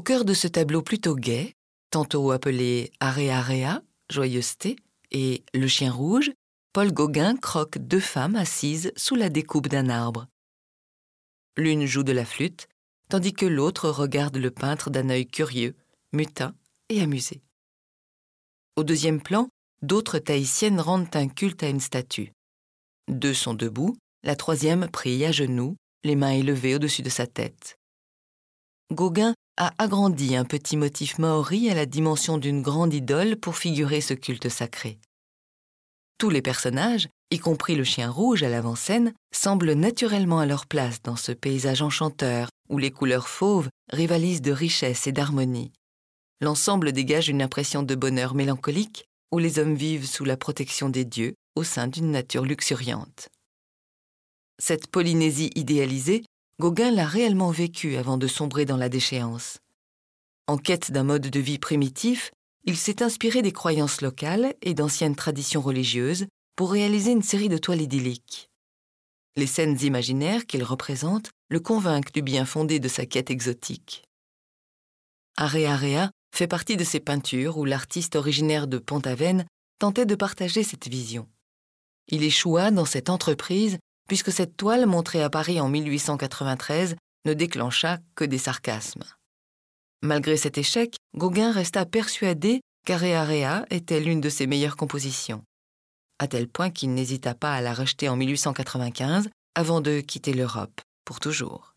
cœur de ce tableau plutôt gai, tantôt appelé Area joyeuseté, et Le chien rouge, Paul Gauguin croque deux femmes assises sous la découpe d'un arbre. L'une joue de la flûte, tandis que l'autre regarde le peintre d'un œil curieux, mutin et amusé. Au deuxième plan, d'autres tahitiennes rendent un culte à une statue. Deux sont debout, la troisième prie à genoux, les mains élevées au-dessus de sa tête. Gauguin a agrandi un petit motif maori à la dimension d'une grande idole pour figurer ce culte sacré. Tous les personnages, y compris le chien rouge à l'avant-scène, semblent naturellement à leur place dans ce paysage enchanteur où les couleurs fauves rivalisent de richesse et d'harmonie. L'ensemble dégage une impression de bonheur mélancolique où les hommes vivent sous la protection des dieux au sein d'une nature luxuriante. Cette Polynésie idéalisée, Gauguin l'a réellement vécue avant de sombrer dans la déchéance. En quête d'un mode de vie primitif, il s'est inspiré des croyances locales et d'anciennes traditions religieuses pour réaliser une série de toiles idylliques. Les scènes imaginaires qu'il représente le convainquent du bien fondé de sa quête exotique. Area Area fait partie de ces peintures où l'artiste originaire de Pont-Aven tentait de partager cette vision. Il échoua dans cette entreprise puisque cette toile montrée à Paris en 1893 ne déclencha que des sarcasmes. Malgré cet échec, Gauguin resta persuadé qu'Area Rea était l'une de ses meilleures compositions, à tel point qu'il n'hésita pas à la rejeter en 1895 avant de quitter l'Europe pour toujours.